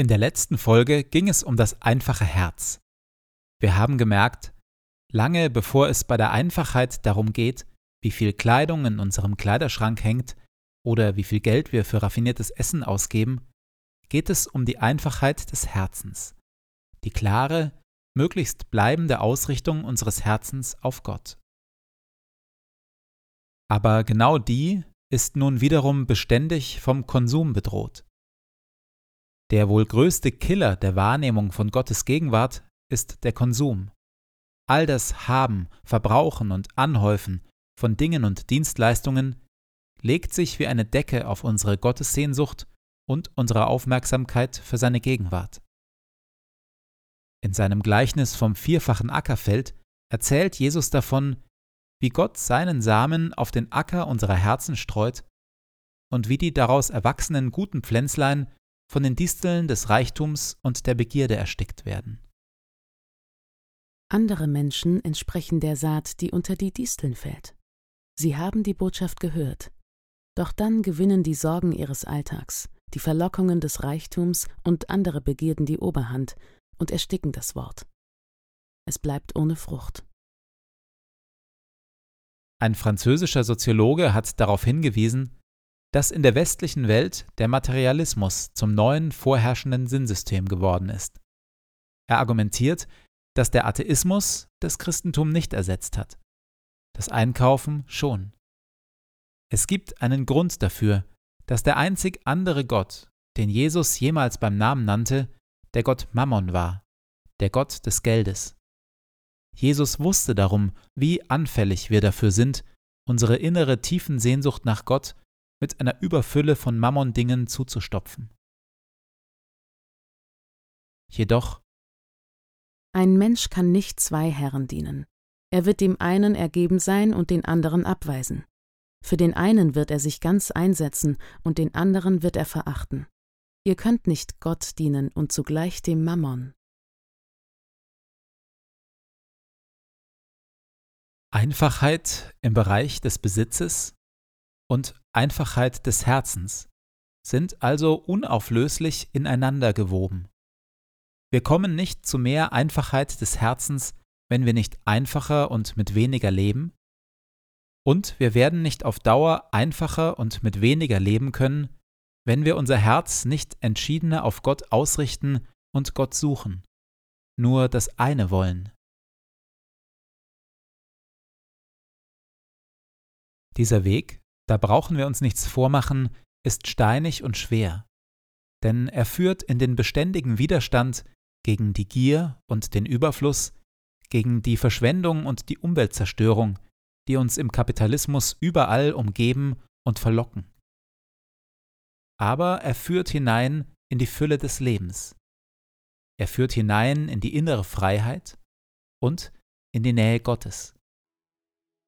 In der letzten Folge ging es um das einfache Herz. Wir haben gemerkt, lange bevor es bei der Einfachheit darum geht, wie viel Kleidung in unserem Kleiderschrank hängt oder wie viel Geld wir für raffiniertes Essen ausgeben, geht es um die Einfachheit des Herzens, die klare, möglichst bleibende Ausrichtung unseres Herzens auf Gott. Aber genau die ist nun wiederum beständig vom Konsum bedroht. Der wohl größte Killer der Wahrnehmung von Gottes Gegenwart ist der Konsum. All das Haben, Verbrauchen und Anhäufen von Dingen und Dienstleistungen legt sich wie eine Decke auf unsere Gottessehnsucht und unsere Aufmerksamkeit für seine Gegenwart. In seinem Gleichnis vom vierfachen Ackerfeld erzählt Jesus davon, wie Gott seinen Samen auf den Acker unserer Herzen streut und wie die daraus erwachsenen guten Pflänzlein von den Disteln des Reichtums und der Begierde erstickt werden. Andere Menschen entsprechen der Saat, die unter die Disteln fällt. Sie haben die Botschaft gehört, doch dann gewinnen die Sorgen ihres Alltags, die Verlockungen des Reichtums und andere Begierden die Oberhand und ersticken das Wort. Es bleibt ohne Frucht. Ein französischer Soziologe hat darauf hingewiesen, dass in der westlichen Welt der Materialismus zum neuen vorherrschenden Sinnsystem geworden ist. Er argumentiert, dass der Atheismus das Christentum nicht ersetzt hat, das Einkaufen schon. Es gibt einen Grund dafür, dass der einzig andere Gott, den Jesus jemals beim Namen nannte, der Gott Mammon war, der Gott des Geldes. Jesus wusste darum, wie anfällig wir dafür sind, unsere innere tiefen Sehnsucht nach Gott mit einer Überfülle von Mammon-Dingen zuzustopfen. Jedoch Ein Mensch kann nicht zwei Herren dienen. Er wird dem einen ergeben sein und den anderen abweisen. Für den einen wird er sich ganz einsetzen und den anderen wird er verachten. Ihr könnt nicht Gott dienen und zugleich dem Mammon. Einfachheit im Bereich des Besitzes und Einfachheit des Herzens sind also unauflöslich ineinander gewoben. Wir kommen nicht zu mehr Einfachheit des Herzens, wenn wir nicht einfacher und mit weniger leben, und wir werden nicht auf Dauer einfacher und mit weniger leben können, wenn wir unser Herz nicht entschiedener auf Gott ausrichten und Gott suchen, nur das eine wollen. Dieser Weg, da brauchen wir uns nichts vormachen, ist steinig und schwer, denn er führt in den beständigen Widerstand gegen die Gier und den Überfluss, gegen die Verschwendung und die Umweltzerstörung, die uns im Kapitalismus überall umgeben und verlocken. Aber er führt hinein in die Fülle des Lebens. Er führt hinein in die innere Freiheit und in die Nähe Gottes.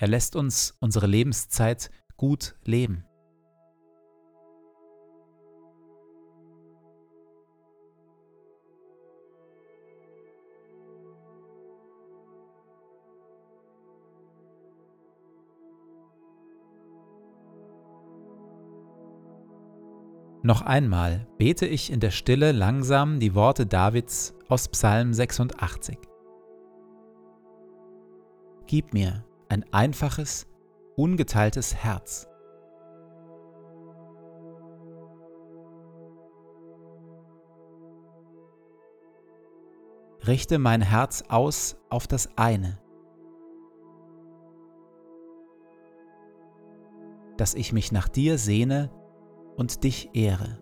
Er lässt uns unsere Lebenszeit gut leben. Noch einmal bete ich in der Stille langsam die Worte Davids aus Psalm 86. Gib mir ein einfaches, ungeteiltes Herz. Richte mein Herz aus auf das eine, dass ich mich nach dir sehne und dich ehre.